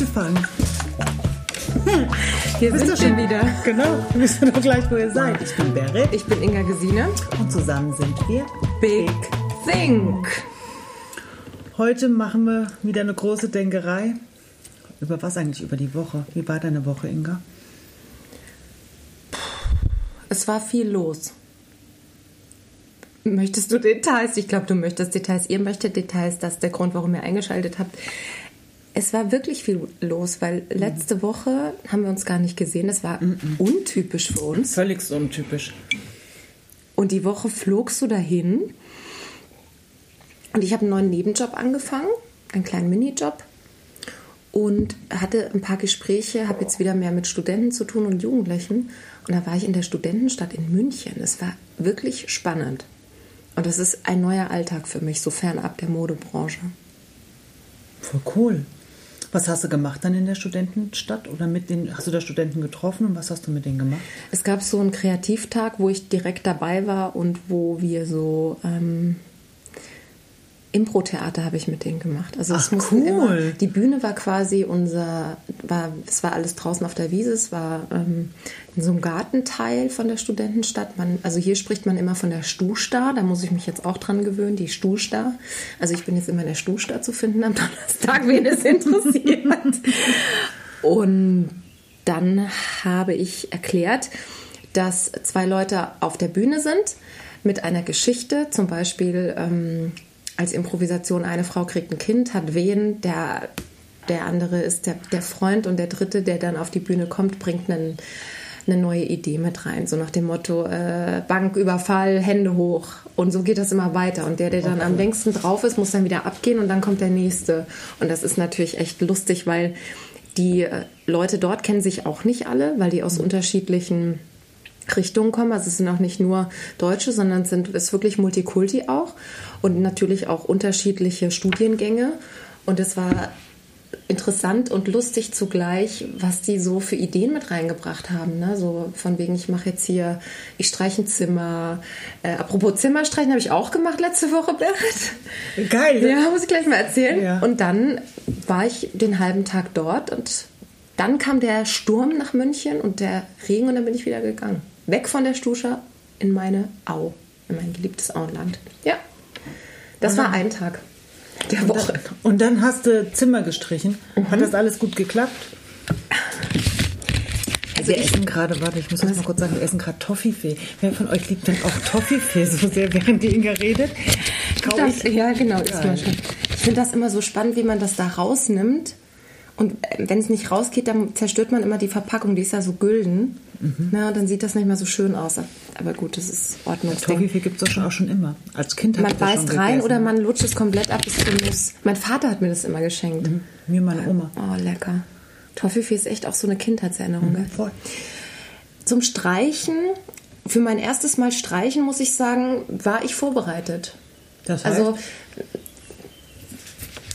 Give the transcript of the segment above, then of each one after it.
anfangen. Hier Wisst sind wir schon wieder. Genau, wir wissen doch gleich, wo ihr seid. Ich bin Berit Ich bin Inga Gesine. und zusammen sind wir. Big Think. Heute machen wir wieder eine große Denkerei. Über was eigentlich? Über die Woche. Wie war deine Woche, Inga? Es war viel los. Möchtest du Details? Ich glaube, du möchtest Details. Ihr möchtet Details. Das ist der Grund, warum ihr eingeschaltet habt. Es war wirklich viel los, weil letzte Woche haben wir uns gar nicht gesehen. Das war untypisch für uns. Völlig so untypisch. Und die Woche flogst du dahin. Und ich habe einen neuen Nebenjob angefangen, einen kleinen Minijob. Und hatte ein paar Gespräche, habe jetzt wieder mehr mit Studenten zu tun und Jugendlichen. Und da war ich in der Studentenstadt in München. Es war wirklich spannend. Und das ist ein neuer Alltag für mich, so fernab der Modebranche. Voll cool. Was hast du gemacht dann in der Studentenstadt? Oder mit den, hast du da Studenten getroffen und was hast du mit denen gemacht? Es gab so einen Kreativtag, wo ich direkt dabei war und wo wir so ähm, Impro-Theater habe ich mit denen gemacht. Also es Ach, cool. immer, die Bühne war quasi unser, war, es war alles draußen auf der Wiese, es war ähm, in so einem Gartenteil von der Studentenstadt. Man, also hier spricht man immer von der Stuhstar, da muss ich mich jetzt auch dran gewöhnen, die Stuhstar. Also ich bin jetzt immer in der Stuhstar zu finden am Donnerstag, wen es interessiert. Und dann habe ich erklärt, dass zwei Leute auf der Bühne sind mit einer Geschichte, zum Beispiel ähm, als Improvisation, eine Frau kriegt ein Kind, hat Wehen, der, der andere ist der, der Freund und der dritte, der dann auf die Bühne kommt, bringt einen, eine neue Idee mit rein. So nach dem Motto äh, Banküberfall, Hände hoch. Und so geht das immer weiter. Und der, der dann am längsten drauf ist, muss dann wieder abgehen und dann kommt der nächste. Und das ist natürlich echt lustig, weil die äh, Leute dort kennen sich auch nicht alle, weil die aus unterschiedlichen Richtungen kommen. Also es sind auch nicht nur Deutsche, sondern es sind, ist wirklich Multikulti auch und natürlich auch unterschiedliche Studiengänge. Und es war interessant und lustig zugleich, was die so für Ideen mit reingebracht haben. Ne? So von wegen, ich mache jetzt hier, ich streiche ein Zimmer. Äh, apropos Zimmerstreichen habe ich auch gemacht letzte Woche, Berit. Geil. Ja, muss ich gleich mal erzählen. Ja. Und dann war ich den halben Tag dort und dann kam der Sturm nach München und der Regen und dann bin ich wieder gegangen. Weg von der Stuscha in meine Au, in mein geliebtes Auenland. Ja, das war ein Tag der Woche. und dann hast du Zimmer gestrichen. Hat das alles gut geklappt? Also wir essen gerade, warte, ich muss das mal kurz sagen, wir essen gerade Toffifee. Wer von euch liebt denn auch Toffifee so sehr, während die Inga redet? Kau Das, ich. ja, genau. Ist. Ich finde das immer so spannend, wie man das da rausnimmt. Und wenn es nicht rausgeht, dann zerstört man immer die Verpackung. Die ist ja so gülden. Mhm. Na, dann sieht das nicht mehr so schön aus. Aber gut, das ist Ordnungsding. Toffifee gibt es doch schon auch schon immer. Als Kind Man das schon beißt rein gegessen. oder man lutscht es komplett ab bis zum Nuss. Mein Vater hat mir das immer geschenkt. Mir meine Oma. Oh, lecker. Toffifee ist echt auch so eine Kindheitserinnerung. gell? Voll. Zum Streichen, für mein erstes Mal Streichen, muss ich sagen, war ich vorbereitet. Das heißt, Also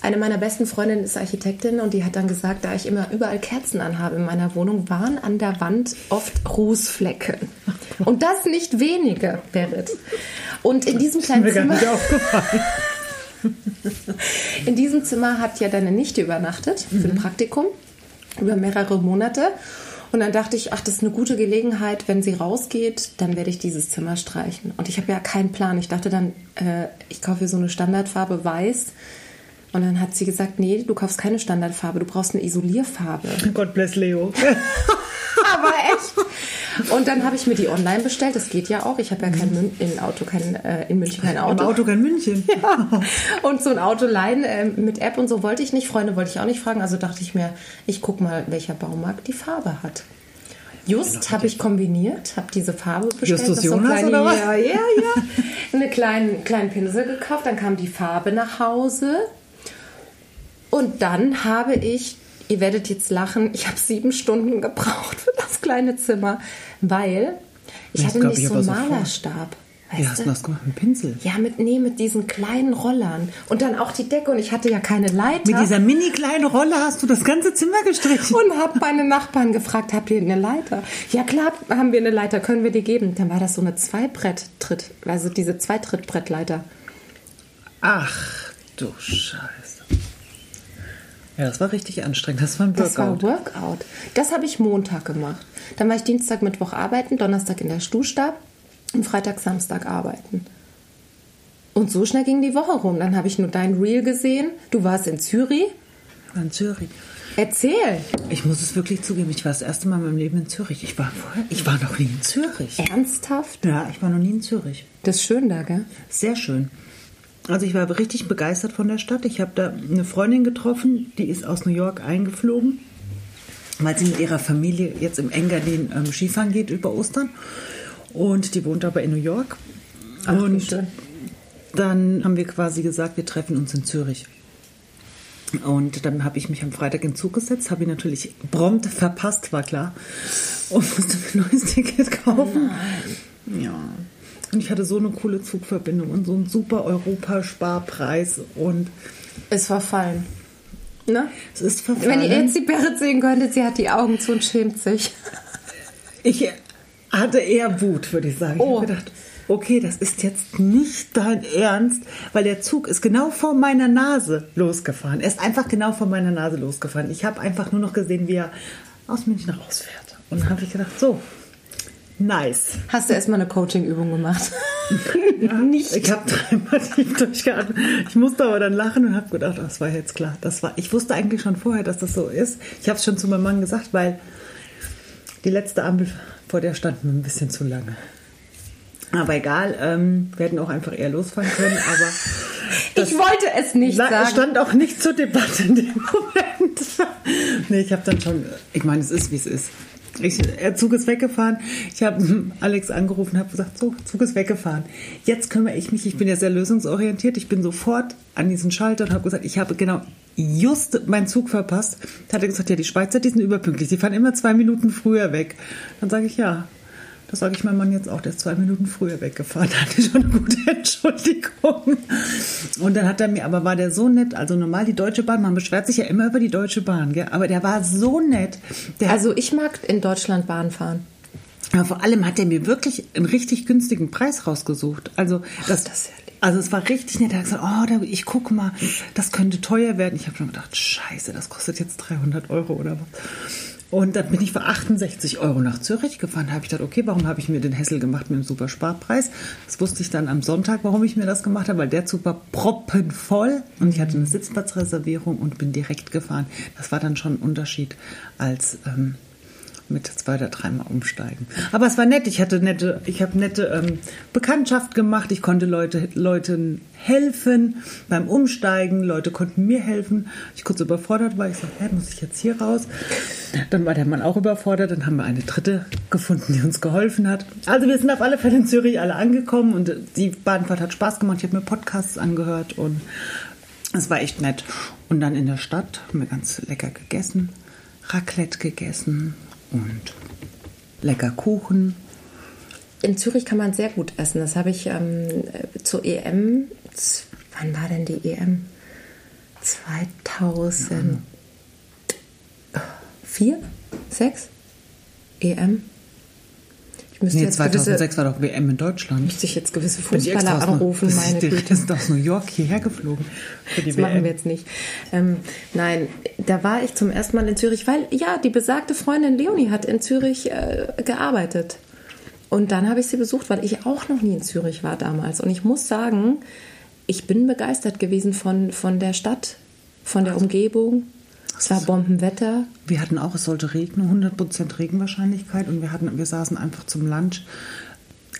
eine meiner besten Freundinnen ist Architektin und die hat dann gesagt, da ich immer überall Kerzen anhabe in meiner Wohnung, waren an der Wand oft Rußflecken. Und das nicht wenige, Berit. Und in diesem kleinen mir gar Zimmer, nicht aufgefallen. in diesem Zimmer hat ja deine Nichte übernachtet für ein Praktikum über mehrere Monate. Und dann dachte ich, ach, das ist eine gute Gelegenheit, wenn sie rausgeht, dann werde ich dieses Zimmer streichen. Und ich habe ja keinen Plan. Ich dachte dann, äh, ich kaufe so eine Standardfarbe weiß. Und dann hat sie gesagt, nee, du kaufst keine Standardfarbe, du brauchst eine Isolierfarbe. God bless Leo. Aber echt. Und dann habe ich mir die online bestellt. Das geht ja auch. Ich habe ja kein Mün in Auto, kein, äh, in München kein Im Auto. Auto kein München. Und so ein Auto leihen äh, mit App und so wollte ich nicht. Freunde wollte ich auch nicht fragen. Also dachte ich mir, ich gucke mal, welcher Baumarkt die Farbe hat. Just habe ich kombiniert, habe diese Farbe bestellt. Justus Jonas kleine- oder was? Ja, ja, ja. Einen kleinen, kleinen Pinsel gekauft, dann kam die Farbe nach Hause. Und dann habe ich, ihr werdet jetzt lachen, ich habe sieben Stunden gebraucht für das kleine Zimmer, weil ich Das hatte nicht ich so einen. Malerstab. Wie hast du das gemacht? Mit dem Pinsel? Ja, mit, nee, mit diesen kleinen Rollern. Und dann auch die Decke. Und ich hatte ja keine Leiter. Mit dieser mini kleinen Rolle hast du das ganze Zimmer gestrichen. und habe meine Nachbarn gefragt, habt ihr eine Leiter? Ja klar, haben wir eine Leiter, können wir dir geben. Dann war das so eine Zweibrett-Tritt, also diese Zweitrittbrettleiter. Ach du Scheiße. Ja, das war richtig anstrengend. Das war ein Das Workout. war Workout. Das habe ich Montag gemacht. Dann war ich Dienstag, Mittwoch arbeiten, Donnerstag in der Stuhlstab und Freitag, Samstag arbeiten. Und so schnell ging die Woche rum. Dann habe ich nur dein Reel gesehen. Du warst in Zürich. war in Zürich. Erzähl. Ich muss es wirklich zugeben, ich war das erste Mal in meinem Leben in Zürich. Ich war vorher, ich war noch nie in Zürich. Ernsthaft? Ja, ich war noch nie in Zürich. Das ist schön da, gell? Sehr schön. Also ich war richtig begeistert von der Stadt. Ich habe da eine Freundin getroffen, die ist aus New York eingeflogen, weil sie mit ihrer Familie jetzt im Engadin ähm, Skifahren geht über Ostern. Und die wohnt aber in New York. Ach, und schön. dann haben wir quasi gesagt, wir treffen uns in Zürich. Und dann habe ich mich am Freitag in den Zug gesetzt, habe ihn natürlich prompt verpasst, war klar. Und musste mir ein neues Ticket kaufen. Ja. Und ich hatte so eine coole Zugverbindung und so einen super Europasparpreis. Und Ist verfallen. Ne? es ist Wenn verfallen. ihr jetzt die Berit sehen könntet, sie hat die Augen zu und schämt sich. Ich hatte eher Wut, würde ich sagen. Ich Oh. habe gedacht, okay, das ist jetzt nicht dein Ernst, weil der Zug ist genau vor meiner Nase losgefahren. Er ist einfach genau vor meiner Nase losgefahren. Ich habe einfach nur noch gesehen, wie er aus München rausfährt. Und dann habe ich gedacht, so, nice. Hast du erstmal eine Coaching-Übung gemacht? Nicht. Ich habe dreimal tief durchgeatmet. Ich musste aber dann lachen und habe gedacht, ach, das war jetzt klar. Das war, ich wusste eigentlich schon vorher, dass das so ist. Ich habe es schon zu meinem Mann gesagt, weil die letzte Ampel, vor der standen wir ein bisschen zu lange. Aber egal, ähm, wir hätten auch einfach eher losfahren können, aber ich wollte es nicht Sa- sagen. Es stand auch nicht zur Debatte in dem Moment. nee, ich habe dann schon, ich meine, es ist, wie es ist. Ich, der Zug ist weggefahren. Ich habe Alex angerufen habe gesagt, so, Zug ist weggefahren. Jetzt kümmere ich mich, ich bin ja sehr lösungsorientiert. Ich bin sofort an diesen Schalter und habe gesagt, ich habe genau just meinen Zug verpasst. Da hat er gesagt, ja, die Schweizer, die sind überpünktlich. Die fahren immer zwei Minuten früher weg. Dann sage ich, ja, das sage ich meinem Mann jetzt auch, der ist zwei Minuten früher weggefahren. Da hatte schon eine gute Entschuldigung. Und dann hat er mir, aber war der so nett, also normal die Deutsche Bahn, man beschwert sich ja immer über die Deutsche Bahn, gell? aber der war so nett. Der Also ich mag in Deutschland Bahn fahren. aber vor allem hat er mir wirklich einen richtig günstigen Preis rausgesucht. Also das, das ist ja also es war richtig nett. Er hat gesagt, oh, ich guck mal, das könnte teuer werden. Ich habe schon gedacht, scheiße, das kostet jetzt 300 Euro oder was. Und dann bin ich für 68 Euro nach Zürich gefahren. Da habe ich gedacht, okay, warum habe ich mir den Hessel gemacht mit dem super Sparpreis? Das wusste ich dann am Sonntag, warum ich mir das gemacht habe, weil der Zug war proppenvoll und ich hatte eine Sitzplatzreservierung und bin direkt gefahren. Das war dann schon ein Unterschied als ähm, mit zwei oder dreimal umsteigen. Aber es war nett. Ich hatte nette, ich habe nette ähm, Bekanntschaft gemacht. Ich konnte Leute, Leuten helfen beim Umsteigen. Leute konnten mir helfen. Ich kurz überfordert war. Ich sagte, hä, muss ich jetzt hier raus? Dann war der Mann auch überfordert. Dann haben wir eine dritte gefunden, die uns geholfen hat. Also wir sind auf alle Fälle in Zürich alle angekommen und die Bahnfahrt hat Spaß gemacht. Ich habe mir Podcasts angehört und es war echt nett. Und dann in der Stadt haben wir ganz lecker gegessen, Raclette gegessen und lecker Kuchen. In Zürich kann man sehr gut essen. Das habe ich ähm, zur EM. Wann war denn die EM? 2004? 6? EM? Ich müsste Nee, jetzt 2006 gewisse, war doch WM in Deutschland. müsste ich jetzt gewisse Fußballer aus anrufen, meine die Güte. sind aus New York hierher geflogen für die Das WM. machen wir jetzt nicht. Ähm, nein, da war ich zum ersten Mal in Zürich, weil ja, die besagte Freundin Leonie hat in Zürich äh, gearbeitet. Und dann habe ich sie besucht, weil ich auch noch nie in Zürich war damals. Und ich muss sagen, ich bin begeistert gewesen von, von der Stadt, von der Umgebung. Es war Bombenwetter. Wir hatten auch, es sollte regnen, 100% Regenwahrscheinlichkeit und wir, hatten, wir saßen einfach zum Lunch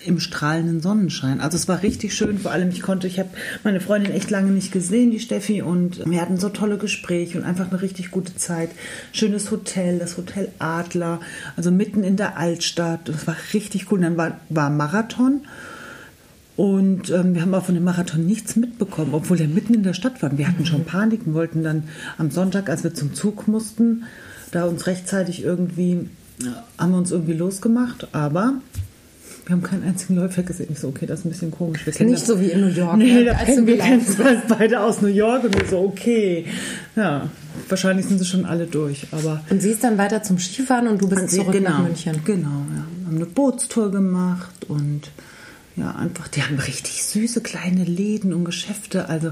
im strahlenden Sonnenschein. Also es war richtig schön, vor allem ich konnte, ich habe meine Freundin echt lange nicht gesehen, die Steffi, und wir hatten so tolle Gespräche und einfach eine richtig gute Zeit. Schönes Hotel, das Hotel Adler, also mitten in der Altstadt. Das war richtig cool. Und dann war, war Marathon. Und ähm, wir haben auch von dem Marathon nichts mitbekommen, obwohl er mitten in der Stadt war. Wir hatten schon Panik und wollten dann am Sonntag, als wir zum Zug mussten, da uns rechtzeitig irgendwie, haben wir uns irgendwie losgemacht. Aber wir haben keinen einzigen Läufer gesehen. Ich so, okay, das ist ein bisschen komisch. Wir Nicht das- so wie in New York. Nee, ne, da kennen wir kennen beide aus New York und wir so, okay. Ja, wahrscheinlich sind sie schon alle durch, aber Und sie ist dann weiter zum Skifahren und du bist und zurück genau, nach München. Genau, ja. Wir haben eine Bootstour gemacht und ja, einfach, die haben richtig süße kleine Läden und Geschäfte, also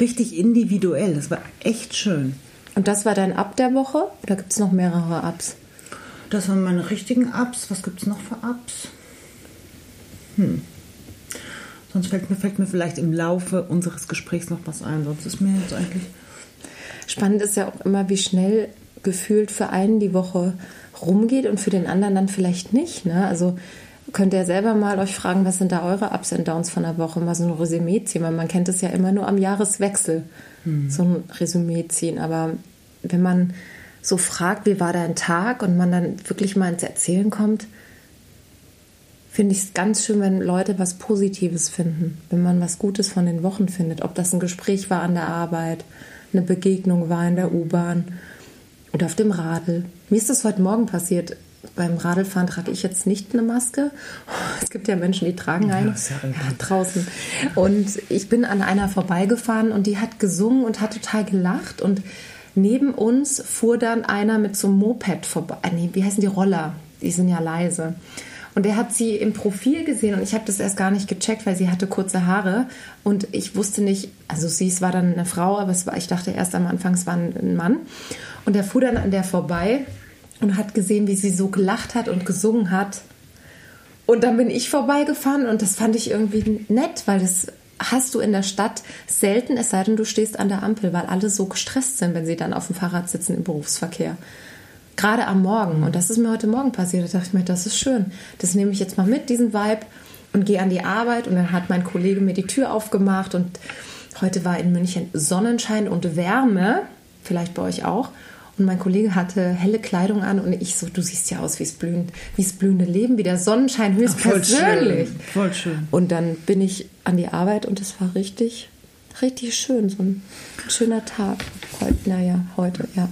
richtig individuell. Das war echt schön. Und das war dein Ab der Woche oder gibt es noch mehrere Abs? Das waren meine richtigen Ups. Was gibt es noch für Ups? Hm. Sonst fällt mir, fällt mir vielleicht im Laufe unseres Gesprächs noch was ein. Sonst ist mir jetzt eigentlich. Spannend ist ja auch immer, wie schnell gefühlt für einen die Woche rumgeht und für den anderen dann vielleicht nicht. Ne? Also könnt ihr selber mal euch fragen, was sind da eure Ups und Downs von der Woche? Mal so ein Resümee ziehen, weil man kennt es ja immer nur am Jahreswechsel, hm. so ein Resümee ziehen. Aber wenn man so fragt, wie war dein Tag und man dann wirklich mal ins Erzählen kommt, finde ich es ganz schön, wenn Leute was Positives finden, wenn man was Gutes von den Wochen findet. Ob das ein Gespräch war an der Arbeit, eine Begegnung war in der U-Bahn oder auf dem Radl. Mir ist das heute Morgen passiert. Beim Radlfahren trage ich jetzt nicht eine Maske. Es gibt ja Menschen, die tragen eine ja, draußen. Und ich bin an einer vorbeigefahren und die hat gesungen und hat total gelacht. Und neben uns fuhr dann einer mit so einem Moped vorbei. Äh, nee, wie heißen die Roller? Die sind ja leise. Und er hat sie im Profil gesehen und ich habe das erst gar nicht gecheckt, weil sie hatte kurze Haare und ich wusste nicht, also sie es war dann eine Frau, aber es war, ich dachte erst am Anfang, es war ein Mann. Und er fuhr dann an der vorbei und hat gesehen, wie sie so gelacht hat und gesungen hat. Und dann bin ich vorbeigefahren und das fand ich irgendwie nett, weil das hast du in der Stadt selten, es sei denn, du stehst an der Ampel, weil alle so gestresst sind, wenn sie dann auf dem Fahrrad sitzen im Berufsverkehr. Gerade am Morgen. Und das ist mir heute Morgen passiert. Da dachte ich mir, das ist schön. Das nehme ich jetzt mal mit, diesen Vibe, und gehe an die Arbeit. Und dann hat mein Kollege mir die Tür aufgemacht. Und heute war in München Sonnenschein und Wärme. Vielleicht bei euch auch. Und mein Kollege hatte helle Kleidung an und ich so, du siehst ja aus wie es blühend, wie es blühende Leben, wie der Sonnenschein höchstpersönlich. Voll, voll schön. Und dann bin ich an die Arbeit und es war richtig, richtig schön, so ein schöner Tag. Heute, naja, heute, ja.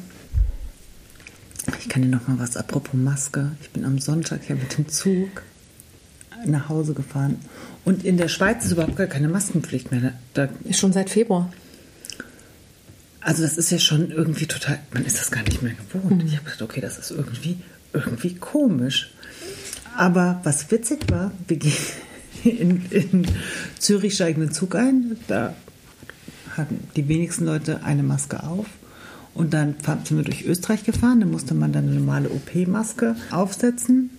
Ich kann dir noch mal was apropos Maske. Ich bin am Sonntag ja mit dem Zug nach Hause gefahren und in der Schweiz ist überhaupt gar keine Maskenpflicht mehr. Da, Schon seit Februar. Also das ist ja schon irgendwie total, man ist das gar nicht mehr gewohnt. Ich habe gedacht, okay, das ist irgendwie, irgendwie komisch. Aber was witzig war, wir gehen in, in Zürich steigen den Zug ein, da hatten die wenigsten Leute eine Maske auf. Und dann sind wir durch Österreich gefahren, da musste man dann eine normale OP-Maske aufsetzen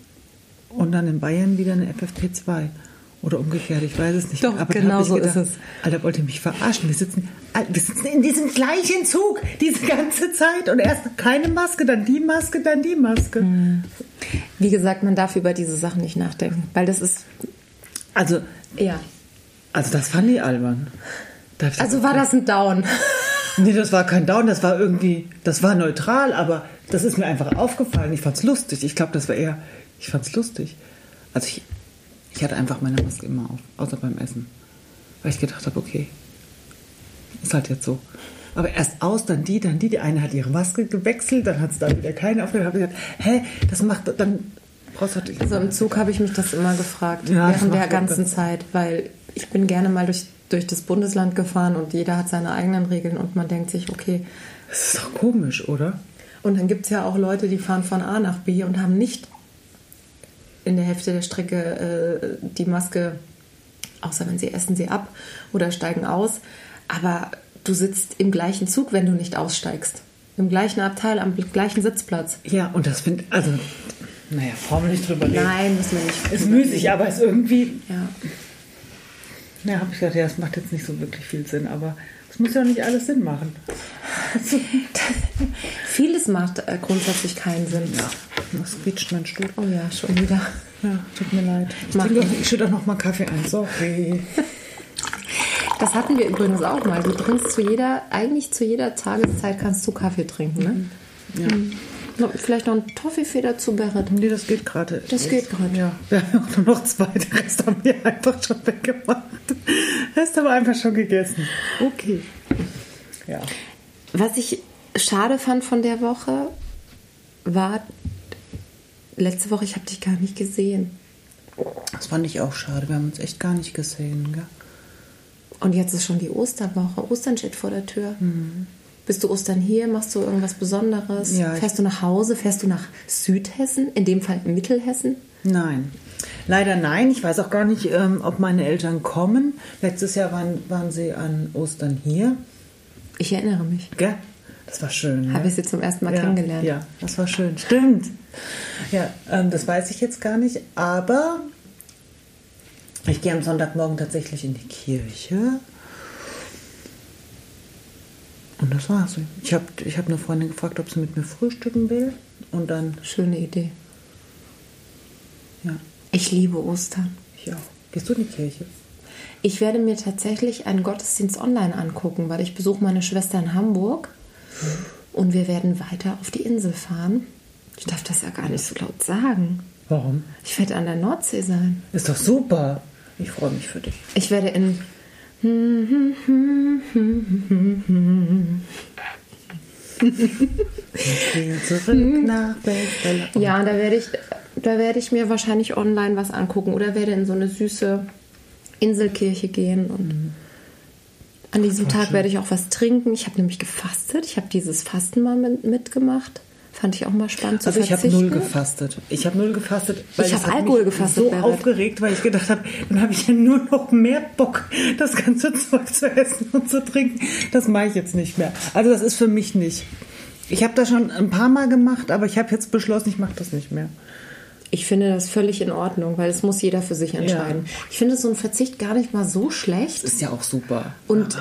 und dann in Bayern wieder eine FFP2. Oder umgekehrt, ich weiß es nicht. Doch, aber genau so gedacht, ist es. Alter, wollt ihr mich verarschen? Wir sitzen, wir sitzen in diesem gleichen Zug diese ganze Zeit und erst keine Maske, dann die Maske, dann die Maske. Hm. Wie gesagt, man darf über diese Sachen nicht nachdenken, weil das ist. Also, ja. Also, das fand ich albern. Also war das ein Down? Nee, das war kein Down, das war irgendwie, das war neutral, aber das ist mir einfach aufgefallen. Ich fand's lustig. Ich glaube, das war eher, ich fand's lustig. Also ich, ich hatte einfach meine Maske immer auf, außer beim Essen. Weil ich gedacht habe, okay, ist halt jetzt so. Aber erst aus, dann die, dann die. Die eine hat ihre Maske gewechselt, dann hat es dann wieder keine aufgehört. habe ich gesagt, hä, das macht, dann brauchst du Also im Zug habe ich mich das immer gefragt, ja, während der ganzen Zeit, weil ich bin gerne mal durch, durch das Bundesland gefahren und jeder hat seine eigenen Regeln und man denkt sich, okay. Das ist doch komisch, oder? Und dann gibt es ja auch Leute, die fahren von A nach B und haben nicht in der Hälfte der Strecke äh, die Maske, außer wenn sie essen sie ab oder steigen aus. Aber du sitzt im gleichen Zug, wenn du nicht aussteigst. Im gleichen Abteil, am gleichen Sitzplatz. Ja, und das finde also, naja, Formel nicht drüber reden. Nein, müssen wir nicht. Ist müßig, aber ist irgendwie. Ja. Na, habe ich gedacht, ja, das macht jetzt nicht so wirklich viel Sinn, aber es muss ja nicht alles Sinn machen. Vieles macht äh, grundsätzlich keinen Sinn. Ja, was quietscht mein Stuhl? Oh ja, schon wieder. Ja, tut mir leid. Ich, schütte auch noch mal Kaffee ein. Sorry. Das hatten wir übrigens auch mal. Du trinkst zu jeder, eigentlich zu jeder Tageszeit kannst du Kaffee trinken, ne? Ja. Mhm. Vielleicht noch ein Toffifee dazu, Berit? Nee, das geht gerade. Das geht gerade. Ja. Wir haben nur noch zwei. Den Rest haben wir einfach schon weggemacht. Den Rest haben wir einfach schon gegessen. Okay. Ja. Was ich schade fand von der Woche, war letzte Woche, ich habe dich gar nicht gesehen. Das fand ich auch schade. Wir haben uns echt gar nicht gesehen. Gell? Und jetzt ist schon die Osterwoche. Ostern steht vor der Tür. Mhm. Bist du Ostern hier? Machst du irgendwas Besonderes? Ja, Fährst du nach Hause? Fährst du nach Südhessen? In dem Fall Mittelhessen? Nein. Leider nein. Ich weiß auch gar nicht, ähm, ob meine Eltern kommen. Letztes Jahr waren, waren sie an Ostern hier. Ich erinnere mich. Gell? Das war schön. Habe ne? ich sie zum ersten Mal ja, kennengelernt. Ja, das war schön. Stimmt. Ja, ähm, das weiß ich jetzt gar nicht, aber ich gehe am Sonntagmorgen tatsächlich in die Kirche. Und das war's. Ich habe ich hab eine Freundin gefragt, ob sie mit mir frühstücken will. Und dann, Schöne Idee. ja, Ich liebe Ostern. ich auch. Gehst du in die Kirche? Ich werde mir tatsächlich einen Gottesdienst online angucken, weil ich besuche meine Schwester in Hamburg und wir werden weiter auf die Insel fahren. Ich darf das ja gar nicht so laut sagen. Warum? Ich werde an der Nordsee sein. Ist doch super. Ich freue mich für dich. Ich werde in. Zurück nach Bellfeld. Ja, da werde ich, da werde ich mir wahrscheinlich online was angucken oder werde in so eine süße Inselkirche gehen und an diesem Tag werde ich auch was trinken. Ich habe nämlich gefastet. Ich habe dieses Fasten mal mit, mitgemacht. Fand ich auch mal spannend zu Also ich habe null gefastet. Ich habe null gefastet. Ich das hab hat Alkohol gefastet, So Berit. aufgeregt, weil ich gedacht habe, dann habe ich ja nur noch mehr Bock, das ganze Zeug zu essen und zu trinken. Das mache ich jetzt nicht mehr. Also das ist für mich nicht. Ich habe das schon ein paar Mal gemacht, aber ich habe jetzt beschlossen, ich mache das nicht mehr. Ich finde das völlig in Ordnung, weil es muss jeder für sich entscheiden. Ich finde so ein Verzicht gar nicht mal so schlecht. Ist ja auch super. Und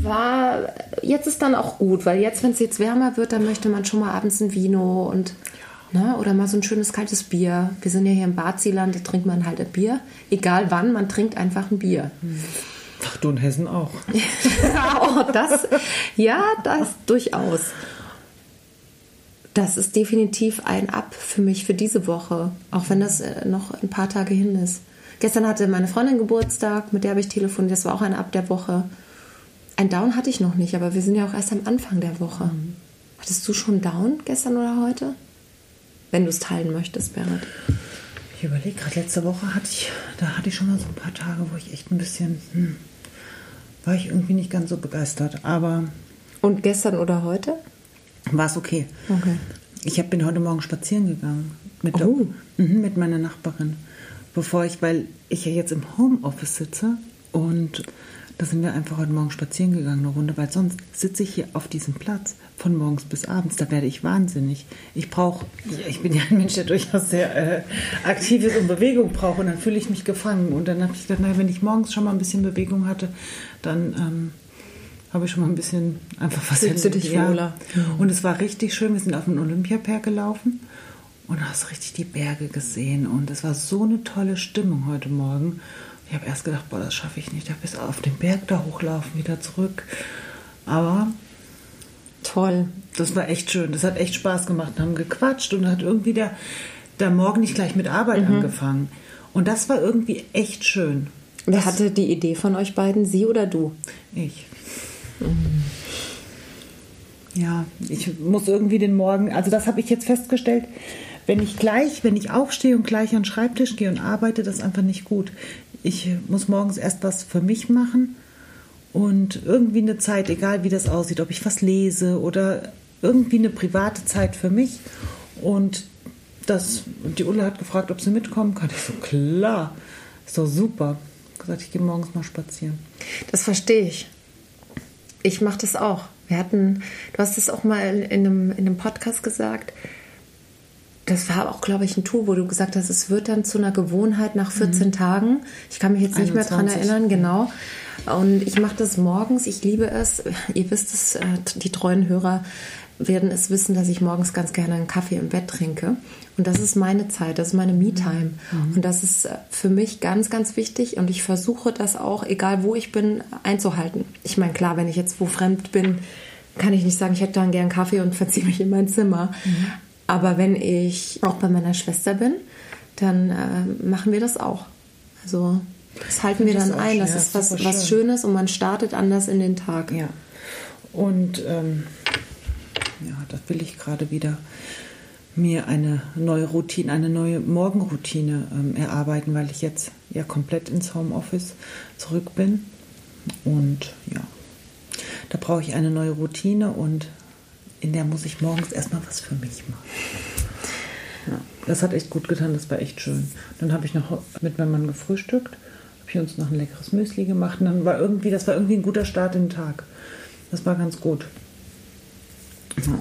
war jetzt ist dann auch gut, weil jetzt, wenn es jetzt wärmer wird, dann möchte man schon mal abends ein Vino und ne, oder mal so ein schönes kaltes Bier. Wir sind ja hier im Badziland, da trinkt man halt ein Bier. Egal wann, man trinkt einfach ein Bier. Ach, du in Hessen auch. oh, das, ja, das durchaus. Das ist definitiv ein Up für mich für diese Woche, auch wenn das äh, noch ein paar Tage hin ist. Gestern hatte meine Freundin Geburtstag, mit der habe ich telefoniert, das war auch ein Up der Woche. Ein Down hatte ich noch nicht, aber wir sind ja auch erst am Anfang der Woche. Hattest du schon Down gestern oder heute? Wenn du es teilen möchtest, Berit. Ich überlege gerade, letzte Woche hatte ich, da hatte ich schon mal so ein paar Tage, wo ich echt ein bisschen, hm, war ich irgendwie nicht ganz so begeistert. Aber Und gestern oder heute? war es okay. Okay. Ich hab, bin heute Morgen spazieren gegangen mit, Oh. der, mhm, mit meiner Nachbarin, bevor ich, weil ich ja jetzt im Homeoffice sitze und da sind wir einfach heute Morgen spazieren gegangen eine Runde, weil sonst sitze ich hier auf diesem Platz von morgens bis abends, da werde ich wahnsinnig. Ich brauche, ich bin ja ein Mensch, der durchaus sehr äh, aktiv ist und Bewegung braucht und dann fühle ich mich gefangen und dann habe ich gedacht, naja, wenn ich morgens schon mal ein bisschen Bewegung hatte, dann ähm, habe ich schon mal ein bisschen einfach was Fühlst du dich wohler? Und es war richtig schön. Wir sind auf den Olympiaberg gelaufen und hast richtig die Berge gesehen. Und es war so eine tolle Stimmung heute Morgen. Ich habe erst gedacht, boah, das schaffe ich nicht. Da bis auf den Berg da hochlaufen, wieder zurück. Aber Toll. das war echt schön. Das hat echt Spaß gemacht. Wir haben gequatscht und hat irgendwie der, der Morgen nicht gleich mit Arbeit angefangen. Und das war irgendwie echt schön. Wer hatte die Idee von euch beiden, sie oder du? Ich. Ja, ich muss irgendwie den Morgen, also das habe ich jetzt festgestellt, wenn ich gleich, wenn ich aufstehe und gleich an den Schreibtisch gehe und arbeite, das ist einfach nicht gut. Ich muss morgens erst was für mich machen und irgendwie eine Zeit, egal wie das aussieht, ob ich was lese oder irgendwie eine private Zeit für mich. Und das, die Ulla hat gefragt, ob sie mitkommen kann. Ich so, klar, ist doch super. Gesagt, ich gehe morgens mal spazieren. Das verstehe ich. Ich mache das auch. Wir hatten, du hast es auch mal in, einem, in einem Podcast gesagt. Das war auch, glaube ich, ein Tool, wo du gesagt hast, es wird dann zu einer Gewohnheit nach 14 Tagen. Ich kann mich jetzt nicht mehr dran 21. erinnern, genau. Und ich mache das morgens. Ich liebe es. Ihr wisst es, äh, die treuen Hörer werden es wissen, dass ich morgens ganz gerne einen Kaffee im Bett trinke. Und das ist meine Zeit, das ist meine Me-Time. Und das ist äh, für mich ganz, ganz wichtig. Und ich versuche das auch, egal wo ich bin, einzuhalten. Ich meine, klar, wenn ich jetzt wo fremd bin, kann ich nicht sagen, ich hätte dann gern Kaffee und verziehe mich in mein Zimmer. Aber wenn ich auch bei meiner Schwester bin, dann äh, machen wir das auch. Also das halten wir das dann auch ein. schön. Das Ja, ist was, super was schön. Schönes und man startet anders in den Tag. Ja. Und ähm, ja, das will ich gerade wieder mir eine neue Routine, eine neue Morgenroutine ähm, erarbeiten, weil ich jetzt ja komplett ins Homeoffice zurück bin. Und ja, da brauche ich eine neue Routine und in der muss ich morgens erstmal was für mich machen. Ja, das hat echt gut getan, das war echt schön. Dann habe ich noch mit meinem Mann gefrühstückt, habe ich uns noch ein leckeres Müsli gemacht und dann war irgendwie, das war irgendwie ein guter Start in den Tag. Das war ganz gut.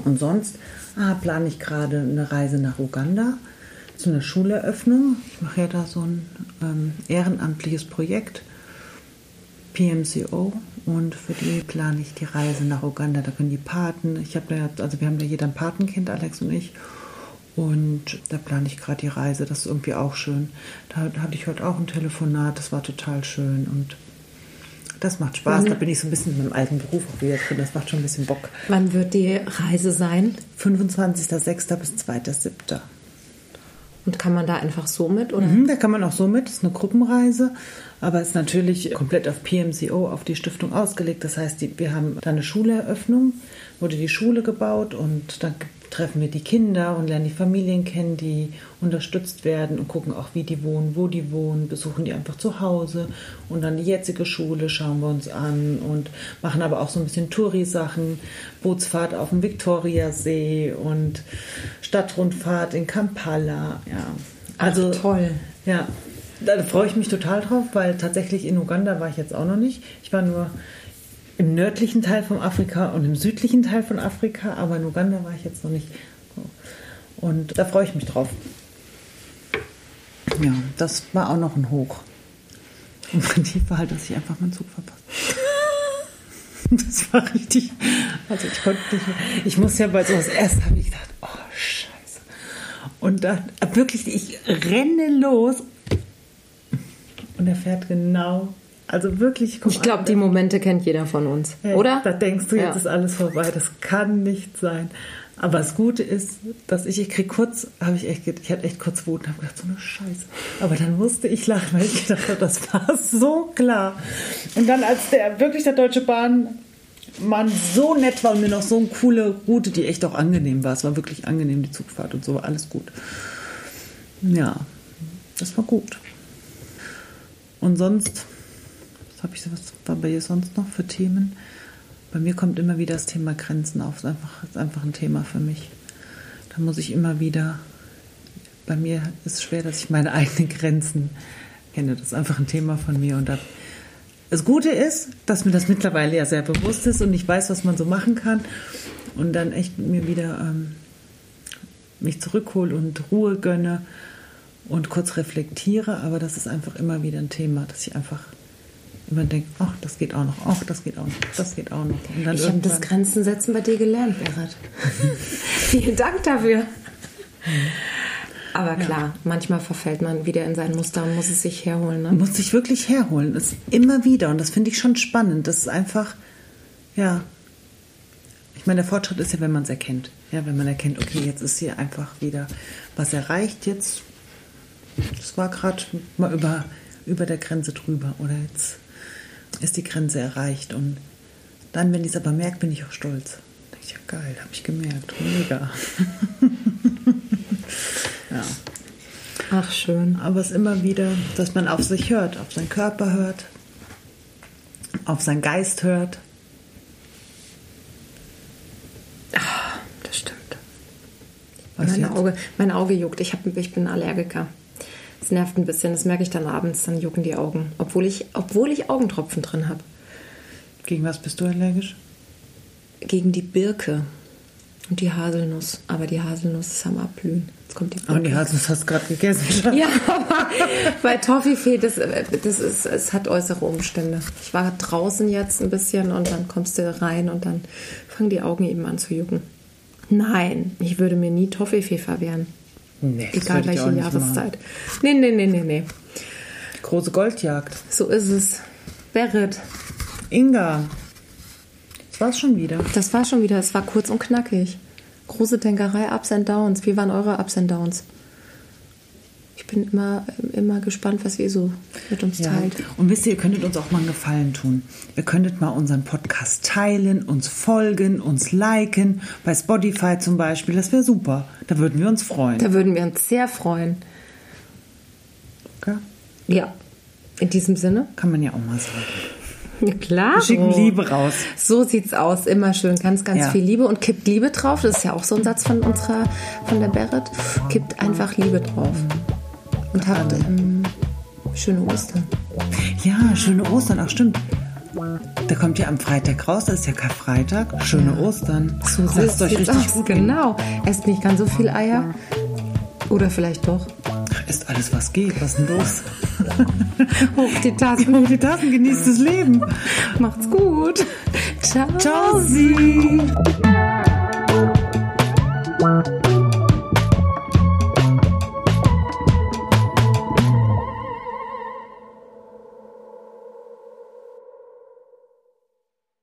Und sonst ah, plane ich gerade eine Reise nach Uganda zu einer Schuleröffnung. Ich mache ja da so ein ähm, ehrenamtliches Projekt, PMCO, und für die plane ich die Reise nach Uganda. Da können die Paten, ich habe da, also wir haben da jeder ein Patenkind, Alex und ich. Und da plane ich gerade die Reise. Das ist irgendwie auch schön. Da, hatte ich heute auch ein Telefonat. Das war total schön. Und das macht Spaß. Wann? Da bin ich so ein bisschen in meinem alten Beruf auch wieder drin. Das macht schon ein bisschen Bock. Wann wird die Reise sein? 25.06. bis 2.07. Und kann man da einfach so mit? Oder? Mhm, da kann man auch so mit. Das ist eine Gruppenreise. Aber es ist natürlich komplett auf PMCO, auf die Stiftung ausgelegt. Das heißt, die, wir haben da eine Schuleröffnung, wurde die Schule gebaut und dann treffen wir die Kinder und lernen die Familien kennen, die unterstützt werden und gucken auch, wie die wohnen, wo die wohnen, besuchen die einfach zu Hause und dann die jetzige Schule schauen wir uns an und machen aber auch so ein bisschen Touri-Sachen, Bootsfahrt auf dem Viktoriasee und Stadtrundfahrt in Kampala, ja. Also Ach, toll. Ja, da freue ich mich total drauf, weil tatsächlich in Uganda war ich jetzt auch noch nicht. Ich war nur im nördlichen Teil von Afrika und im südlichen Teil von Afrika, aber in Uganda war ich jetzt noch nicht. Und da freue ich mich drauf. Ja, das war auch noch ein Hoch. Im Prinzip war halt, dass ich einfach meinen Zug verpasst. Das war richtig. Also ich konnte nicht mehr. Ich muss ja bei sowas erst habe ich gedacht, oh Scheiße. Und dann wirklich, ich renne los und er fährt genau. Also wirklich, ich glaube, die Momente kennt jeder von uns, Hey, oder? Da denkst du, jetzt Ja. ist alles vorbei. Das kann nicht sein. Aber das Gute ist, dass ich, ich krieg kurz, habe ich echt, ich hatte echt kurz Wut und habe gedacht, so eine Scheiße. Aber dann musste ich lachen, weil ich gedacht habe, das war so klar. Und dann, als der wirklich der Deutsche Bahn Mann so nett war und mir noch so eine coole Route, die echt auch angenehm war. Es war wirklich angenehm, die Zugfahrt und so, war alles gut. Ja, das war gut. Und sonst, habe ich so, was war bei dir sonst noch für Themen? Bei mir kommt immer wieder das Thema Grenzen auf. Das ist einfach, ist einfach ein Thema für mich. Da muss ich immer wieder, bei mir ist es schwer, dass ich meine eigenen Grenzen kenne. Das ist einfach ein Thema von mir. Und da, das Gute ist, dass mir das mittlerweile ja sehr bewusst ist und ich weiß, was man so machen kann. Und dann echt mir wieder ähm, mich zurückhole und Ruhe gönne und kurz reflektiere. Aber das ist einfach immer wieder ein Thema, dass ich einfach immer denke, ach, das geht auch noch, ach, das geht auch noch, das geht auch noch. Und dann Ich habe das Grenzen setzen bei dir gelernt, Berit. Vielen Dank dafür. Aber klar, manchmal verfällt man wieder in sein Muster und muss es sich herholen. Ne? muss sich wirklich herholen. Das ist immer wieder. Und das finde ich schon spannend. Das ist einfach, ja. Ich meine, der Fortschritt ist ja, wenn man es erkennt. Ja, wenn man erkennt, okay, jetzt ist hier einfach wieder was erreicht. Jetzt, das war gerade mal über, über der Grenze drüber. Oder jetzt ist die Grenze erreicht. Und dann, wenn ich es aber merke, bin ich auch stolz. Denke ich, ja geil, habe ich gemerkt. Mega. ja. Ach, schön. Aber es ist immer wieder, dass man auf sich hört, auf seinen Körper hört, auf seinen Geist hört. Das stimmt. Was Mein jetzt? Auge, mein Auge juckt. Ich, hab, ich bin Allergiker. Es nervt ein bisschen. Das merke ich dann abends. Dann jucken die Augen. Obwohl ich, obwohl ich Augentropfen drin habe. Gegen was bist du allergisch? Gegen die Birke und die Haselnuss. Aber die Haselnuss ist am Abblühen. Jetzt kommt die Birke. Oh, die Haselnuss hast du gerade gegessen. Ja, aber bei Toffifee, das, das ist, es hat äußere Umstände. Ich war draußen jetzt ein bisschen und dann kommst du rein und dann fangen die Augen eben an zu jucken. Nein, ich würde mir nie Toffifee verwehren. Nee, Egal welche. Jahreszeit. Nee, nee, nee, nee, nee. Große Goldjagd. So ist es. Berit, Inga. Das war's schon wieder. das war schon wieder, es war kurz und knackig. Große Denkerei, Ups and Downs. Wie waren eure Ups and Downs? Ich bin immer, immer gespannt, was ihr so mit uns Ja. teilt. Und wisst ihr, ihr könntet uns auch mal einen Gefallen tun. Ihr könntet mal unseren Podcast teilen, uns folgen, uns liken, bei Spotify zum Beispiel. Das wäre super. Da würden wir uns freuen. Da würden wir uns sehr freuen. Okay? Ja, in diesem Sinne. Kann man ja auch mal sagen. Ja, klar. Wir schicken Liebe raus. So sieht's aus. Immer schön. Ganz, ganz Ja. viel Liebe. Und kippt Liebe drauf. Das ist ja auch so ein Satz von unserer, von der Berit. Kippt einfach Liebe drauf. Und habt ähm, schöne Ostern. Ja, schöne Ostern. Ach, stimmt. Da kommt ja am Freitag raus, das ist ja Karfreitag. Schöne Ostern. So Lasst euch richtig aus. gut. Genau. Esst nicht ganz so viel Eier. Oder vielleicht doch. Ist alles, was geht. Was ist denn los? Hoch die Tassen. Hoch die Tassen, genießt das Leben. Macht's gut. Ciao. Ciao, Sie.